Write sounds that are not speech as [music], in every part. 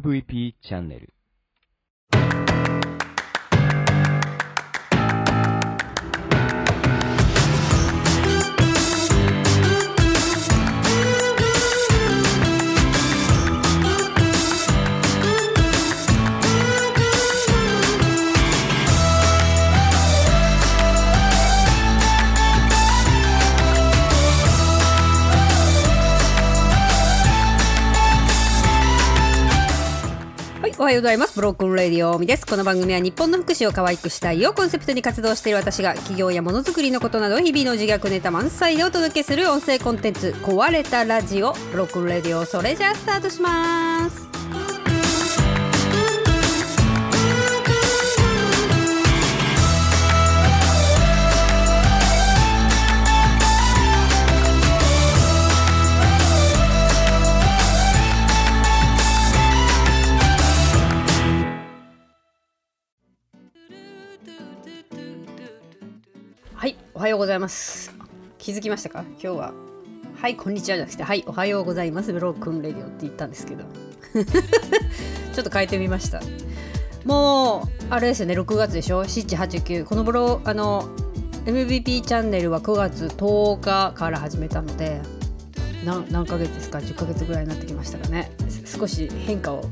MVP チャンネル。は、ようございます。ブロークンレディオミです。この番組は日本の福祉を可愛くしたいをコンセプトに活動している私が企業やものづくりのことなど日々の自虐ネタ満載でお届けする音声コンテンツ壊れたラジオブロックンレディオそれじゃあスタートします。は、ようございます。気づきましたか？今日は。はい、こんにちはじゃなくて、はい、おはようございます。ブロークンレディオって言ったんですけど。[laughs] ちょっと変えてみました。もう、あれですよね、6月でしょ ?7、8、9。このブロあの、MVP チャンネルは9月10日から始めたので、何何ヶ月ですか ?10 ヶ月ぐらいになってきましたかね。少し変化を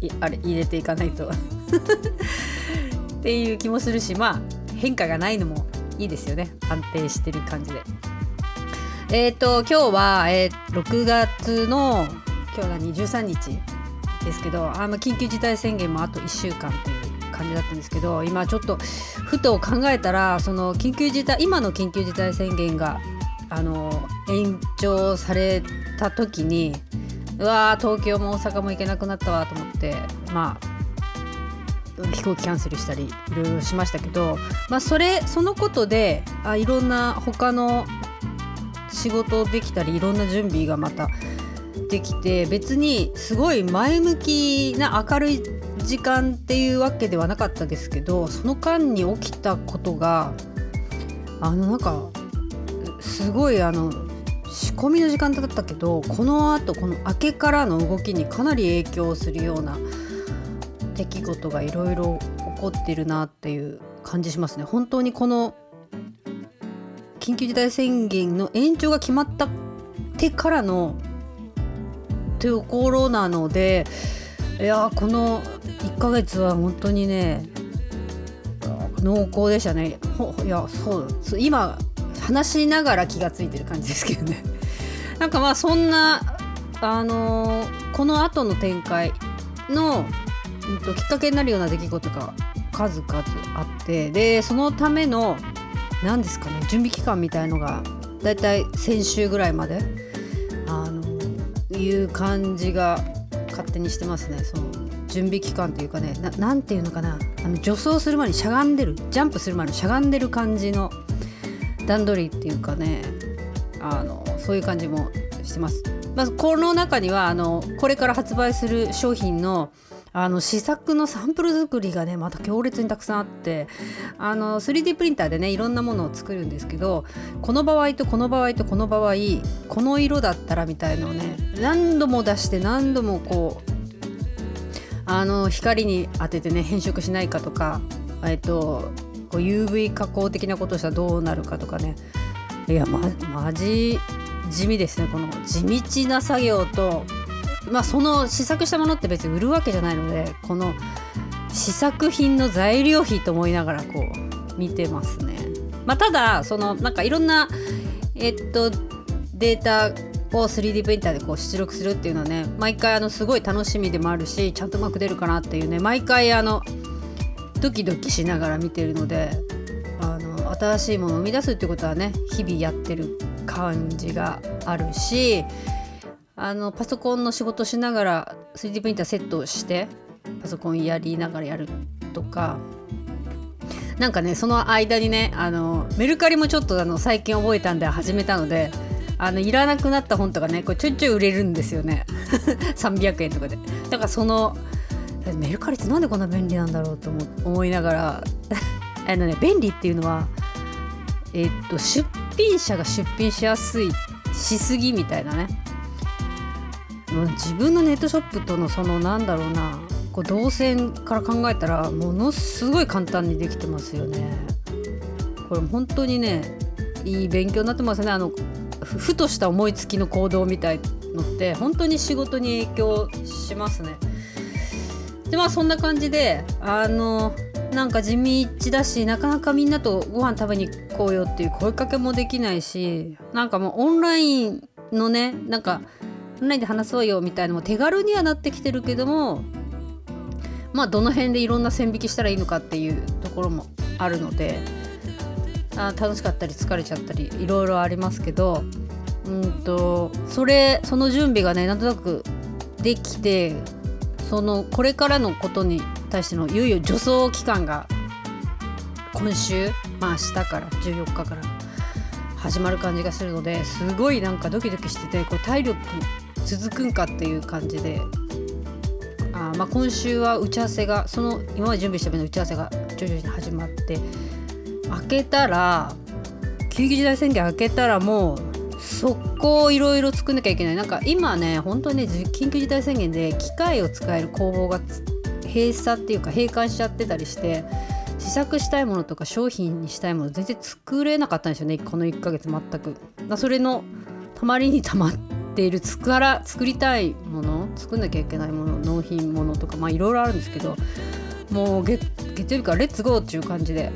いあれ入れていかないと。[laughs] っていう気もするし、まあ、変化がないのもいいですよね。安定してる感じで。えっ、と今日は、えー6月の今日が23日ですけどあの緊急事態宣言もあと1週間っていう感じだったんですけど今ちょっとふと考えたらその緊急事態今の緊急事態宣言があの延長された時にうわー東京も大阪も行けなくなったわと思ってまあ飛行機キャンセルしたりいろいろしましたけど、まあ、それそのことであいろんな他の仕事できたりいろんな準備がまたできて別にすごい前向きな明るい時間っていうわけではなかったですけどその間に起きたことがあのなんかすごいあの仕込みの時間だったけどこのあとこの明けからの動きにかなり影響するような出来事がいろいろ起こってるなっていう感じしますね。本当にこの緊急事態宣言の延長が決まったてからのところなのでいやこの1ヶ月は本当にね濃厚でしたね。ほいやそうそう今話しながら気がついてる感じですけどね。なんかまあそんなあのーこの後の展開のうんときっかけになるような出来事が数々あってでそのための何ですかね準備期間みたいのがだいたい先週ぐらいまであのいう感じが勝手にしてますねその準備期間というかねななんていうのかなあの助走する前にしゃがんでるジャンプする前にしゃがんでる感じの段取りっていうかねあのそういう感じもしてます。まずこの中にはあのこれから発売する商品のあの試作のサンプル作りがねまた強烈にたくさんあってあの 3D プリンターでねいろんなものを作るんですけどこの場合とこの場合とこの場合この色だったらみたいのをね何度も出して何度もこうあの光に当ててね変色しないかとかえっとこう UV 加工的なことをしたらどうなるかとかね。いやまマジ地味ですねこの地道な作業とまあその試作したものって別に売るわけじゃないのでこの試作品の材料費と思いながらこう見てますね。まあ、ただそのなんかいろんなえっとデータを 3D プリンターでこう出力するっていうのはね毎回あのすごい楽しみでもあるしちゃんとうまく出るかなっていうね毎回あのドキドキしながら見てるのであの新しいものを生み出すってことはね日々やってる感じがあるしあのパソコンの仕事しながら 3D プリンターセットしてパソコンやりながらやるとか。なんかねその間にねあのメルカリもちょっとあの最近覚えたんで始めたのであのいらなくなった本とかねこれちょいちょい売れるんですよね。[laughs] 300円とかで。だからそのメルカリってなんでこんな便利なんだろうと思思いながら。[laughs] あのね便利っていうのはえっと出品者が出品しやすいしすぎみたいなね。自分のネットショップとのそのなんだろうなこう動線から考えたらものすごい簡単にできてますよね。これ本当にねいい勉強になってますねあのふとした思いつきの行動みたいのって本当に仕事に影響しますね。でまあそんな感じであのなんか地道だしなかなかみんなとご飯食べに行こうよっていう声かけもできないしなんかもうオンラインのねなんかオンラインで話そうよみたいなのも手軽にはなってきてるけどもまあどの辺でいろんな線引きしたらいいのかっていうところもあるのであ楽しかったり疲れちゃったりいろいろありますけどうんとそれその準備がねなんとなくできてそのこれからのことに対してのいよいよ助走期間が今週まあ明日から14日から始まる感じがするのですごいなんかドキドキしててこれ体力続くんかっていう感じで。あまあ今週は打ち合わせがその今まで準備した分の打ち合わせが徐々に始まって。開けたら緊急事態宣言開けたらもう速攻いろいろ作んなきゃいけない。なんか今ね本当にね緊急事態宣言で機械を使える工房が閉鎖っていうか閉館しちゃってたりして試作したいものとか商品にしたいもの全然作れなかったんですよねこの1ヶ月全く。それのたまりにたまっている作ら作りたいもの作んなきゃいけないもの納品ものとかまあいろいろあるんですけどもう月月曜日からレッツゴーっていう感じで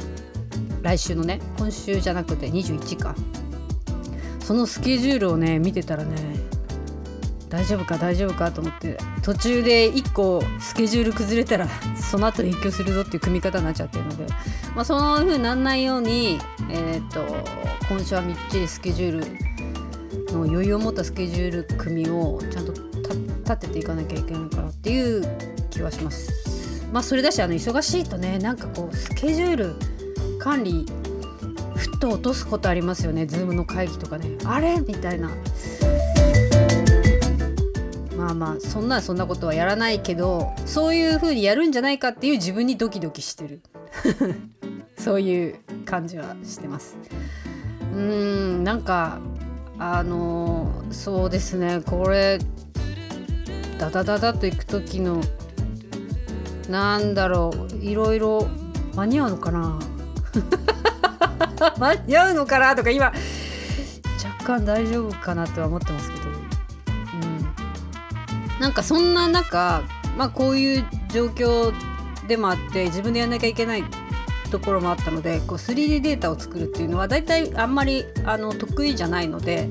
来週のね今週じゃなくて21かそのスケジュールをね見てたらね大丈夫か大丈夫かと思って途中で1個スケジュール崩れたらその後影響するぞっていう組み方になっちゃってるので、まあ、その風になんないように、えーと、今週はみっちりスケジュールの余裕を持ったスケジュール組をちゃんと立てていかなきゃいけないかなっていう気はします。まあそれだしあの忙しいとねなんかこうスケジュール管理ふっと落とすことありますよね。Zoom の会議とかね。あれみたいな。まあまあそんなそんなことはやらないけどそういう風にやるんじゃないかっていう自分にドキドキしてる。[laughs] そういう感じはしてます。うーんなんかあのそうですねこれダダダダと行く時のなんだろういろいろ間に合うのかな？[laughs] 間に合うのかな？とか今若干大丈夫かなとは思ってますけど、うん、なんかそんな中、まあ、こういう状況でもあって自分でやんなきゃいけないところもあったのでこう 3D データを作るっていうのは大体あんまりあの得意じゃないので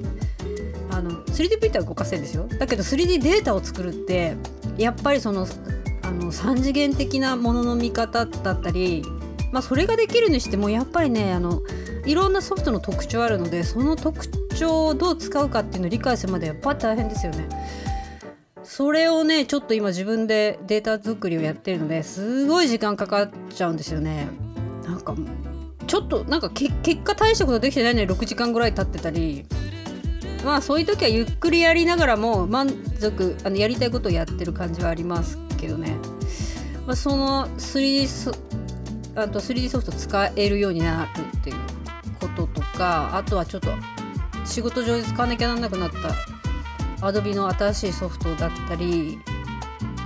あの 3D プリンター動かせるんですよだけど 3D データを作るってやっぱりそのあの3次元的なものの見方だったりまあ、それができるにしてもやっぱりねあのいろんなソフトの特徴あるのでその特徴をどう使うかっていうのを理解するまでやっぱり大変ですよね。それをねちょっと今自分でデータ作りをやってるのですごい時間かかっちゃうんですよね。なんかちょっとなんか結果大したことできてないのに6時間ぐらい経ってたりまあそういう時はゆっくりやりながらも満足あのやりたいことをやってる感じはありますけどね。まあ、その 3D あと 3D ソフト使えるようになるっていうこととかあとはちょっと仕事上で使わなきゃなんなくなった Adobe の新しいソフトだったり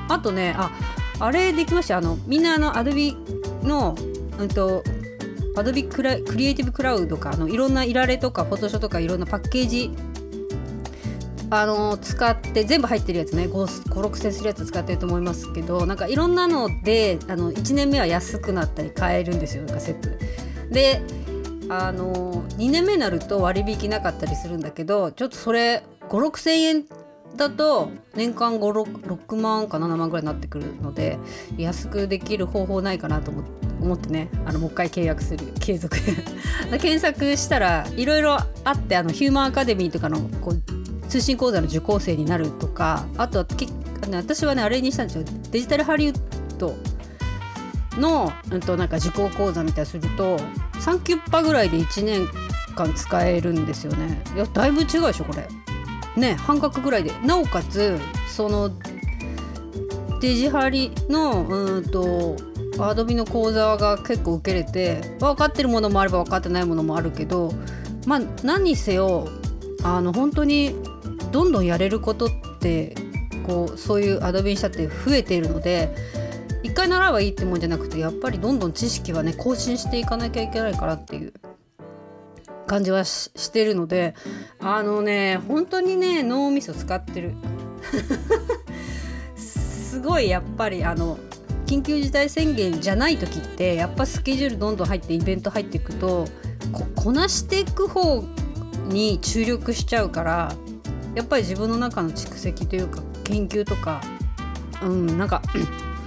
あとねああれできましたあのみんなあの Adobe のうんと Adobe クラクリエイティブクラウドかあのいろんないられとかフォトショーとかいろんなパッケージあの使って全部入ってるやつね56,000するやつ使ってると思いますけどなんかいろんなのであの1年目は安くなったり買えるんですよなんかセットで。であの2年目になると割引なかったりするんだけどちょっとそれ56,000円だと年間56万か7万ぐらいになってくるので安くできる方法ないかなと思ってねあのもう一回契約する継続。[laughs] 検索したらいろいろあってあのヒューマンアカデミーとかのこう通信講座の受講生になるとかあとは私はねあれにしたんですよ。デジタルハリウッドの、うん、となんか受講講座みたいすると3キュッパぐらいで1年間使えるんですよね。いやだいぶ違うでしょこれ。ね半額ぐらいで。なおかつそのデジハリのうんとアドビの講座が結構受けれて分かってるものもあれば分かってないものもあるけどまあ何にせよあの本当にどんどんやれることってこうそういうアドビンしたって増えているので一回習えばいいってもんじゃなくてやっぱりどんどん知識はね更新していかなきゃいけないからっていう。感じはしてるのであのね本当にね脳みそ使ってる。[laughs] すごいやっぱりあの緊急事態宣言じゃない時ってやっぱスケジュールどんどん入ってイベント入っていくとこなしていく方に注力しちゃうからやっぱり自分の中の蓄積というか研究とかうんなんか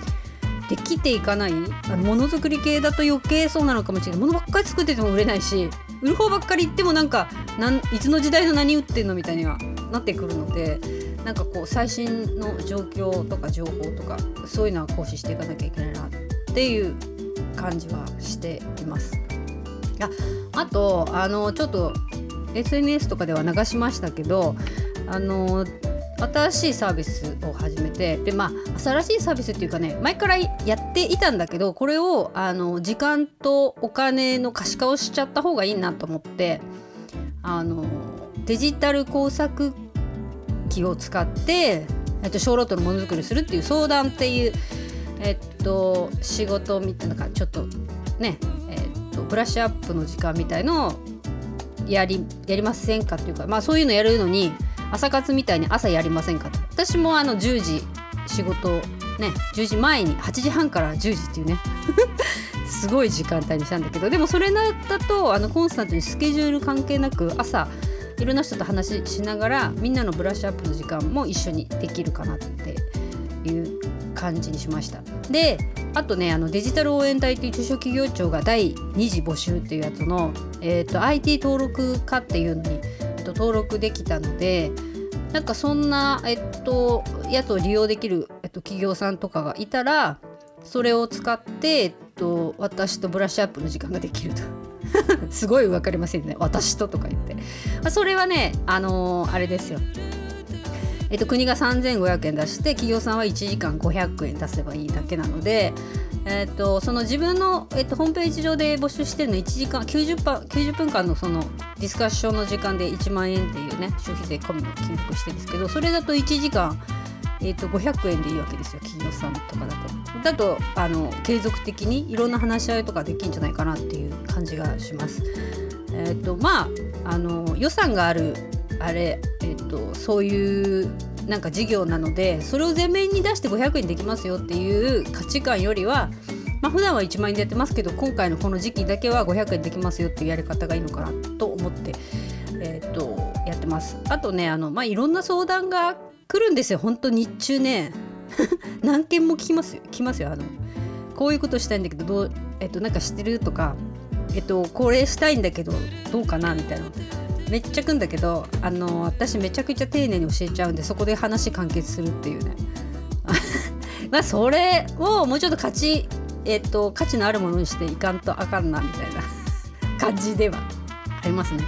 [clears throat] できていかないものづくり系だと余計そうなのかもしれない。ものばっかり作ってても売れないし売る方ばっかり言ってもなん。かなん。いつの時代の何売ってん。のみたいにはなってくるのでなん。かこう最新の状況とか情報とかそういうのは行使していかなきゃいけないなっていう感じはしています。ああとあのちょっと SNS とかでは流しましたけどあの新しいサービスを始めてでまあ新しいサービスっていうかね前からやっていたんだけどこれをあの時間とお金の可視化をしちゃった方がいいなと思ってあのデジタル工作機を使って、えっと、小ロットのものづくりするっていう相談っていう、えっと、仕事みたいなかちょっとね、えっと、ブラッシュアップの時間みたいのをやりやりませんかっていうか、まあ、そういうのやるのに朝活みたいに朝やりませんか？と私もあの10時仕事ね10時前に8時半から10時っていうね [laughs] すごい時間帯にしたんだけどでもそれだとあのコンスタントにスケジュール関係なく朝いろんな人と話しながらみんなのブラッシュアップの時間も一緒にできるかなっていう感じにしました。であとねあのデジタル応援隊という中小企業庁が第2次募集っていうやつの、えーと、IT 登録化っていうのにと登録できたのでなんかそんな、えっと、やつを利用できる、えっと、企業さんとかがいたらそれを使って、えっと、私とブラッシュアップの時間ができると。[laughs] すごい分かりませんね。私ととか言って、まあ、それはねあのー、あれですよ。えっと、国が3500円出して企業さんは1時間500円出せばいいだけなのでえーと、その自分の、えーと、ホームページ上で募集してるの1時間 90, パ90分間のそのディスカッションの時間で1万円っていうね消費税込みの金額してるんですけどそれだと1時間、えーと、500円でいいわけですよ企業さんとかだと。だとあの継続的にいろんな話し合いとかできるんじゃないかなっていう感じがします。えーとまあ、あの予算があるあれ、えー、とそういうなんか事業なのでそれを前面に出して500円できますよっていう価値観よりはまあ普段は1万円でやってますけど今回のこの時期だけは500円できますよっていうやり方がいいのかなと思って、えー、とやってます。あとねあの、まあ、いろんな相談が来るんですよ。本当日中ね。[laughs] 何件も聞きますよ。来ますよ。あのこういうことしたいんだけどどう、えっと、なんか知ってるとか、えっと、これしたいんだけどどうかなみたいな。めっちゃくんだけどあの私めちゃくちゃ丁寧に教えちゃうんでそこで話完結するっていうね。[laughs] まあそれをもうちょっと価値えっと価値のあるものにしていかんとあかんなみたいな。[laughs] 感じではありますね、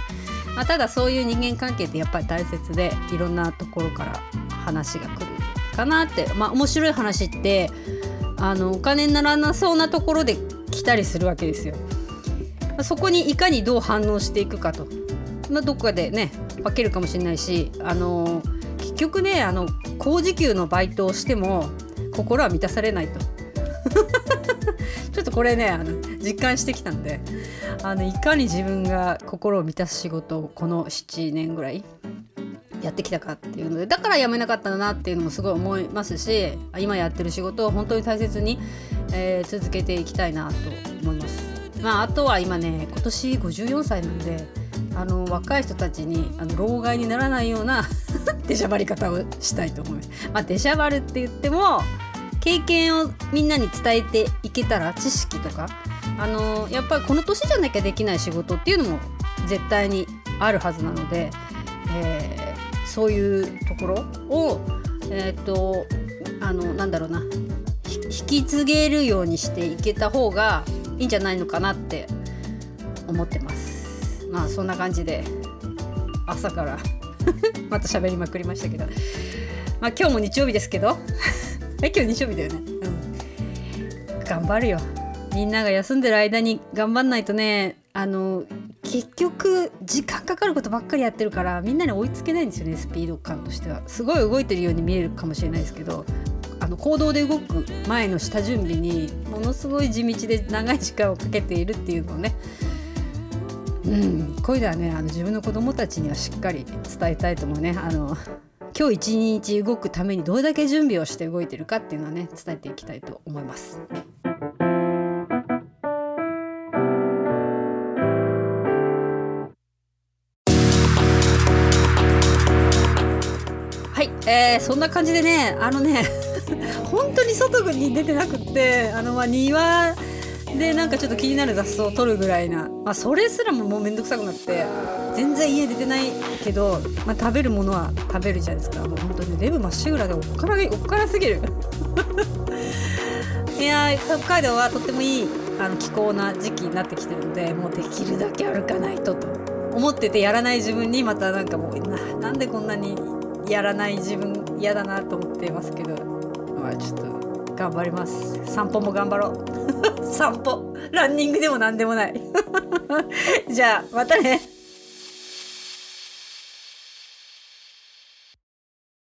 まあ、ただそういう人間関係ってやっぱり大切でいろんなところから話が来るかなって。まあ面白い話ってあのお金にならなそうなところで来たりするわけですよ。そこにいかにどう反応していくかと。まあ、どっかでね分けるかもしれないしあの結局ねあの高時給のバイトをしても心は満たされないと [laughs] ちょっとこれねあの実感してきたんであのいかに自分が心を満たす仕事をこの7年ぐらいやってきたかっていうのでだから辞めなかったんだなっていうのもすごい思いますし今やってる仕事を本当に大切に、えー、続けていきたいなと思います。まあ、あとは今ね今年54歳なんであの若い人たちにあの老害にならないような [laughs] 出しゃばり方をしたいと思います。まあ、出しゃばるって言っても経験をみんなに伝えていけたら知識とかあのやっぱりこの年じゃなきゃできない仕事っていうのも絶対にあるはずなので、えー、そういうところをえっ、とあのなんだろうな引き継げるようにしていけた方がいいんじゃないのかなって思ってます。まあそんな感じで朝から [laughs] また喋りまくりましたけど。まあ今日も日曜日ですけど。[laughs] 今日日曜日だよね。うん。頑張るよ。みんなが休んでる間に頑張んないとね。あの結局時間かかることばっかりやってるからみんなに追いつけないんですよねスピード感としては。すごい動いてるように見えるかもしれないですけど。あの行動で動く前の下準備にものすごい地道で長い時間をかけているっていうのをね。うんこういうのはねあの自分の子供たちにはしっかり伝えたいと思うねあの今日一日動くためにどれだけ準備をして動いてるかっていうのはね伝えていきたいと思います。はい、えー、そんな感じでねあのね [laughs] 本当に外に出てなくってあのまあ庭でなんかちょっと気になる雑草を取るぐらいな、まあ、それすらももうめんどくさくなって全然家出てないけど、まあ、食べるものは食べるじゃないですか。もう本当にデブまっしぐらでおっからおっからすぎる。[laughs] いや北海道はとってもいいあの気候な時期になってきてるのでもうできるだけ歩かないとと思っててやらない自分にまたなんかもうななんでこんなにやらない自分嫌だなと思ってますけど。まあちょっと頑張ります。散歩も頑張ろう。[laughs] 散歩。ランニングでも何でもない。[laughs] じゃあまたね。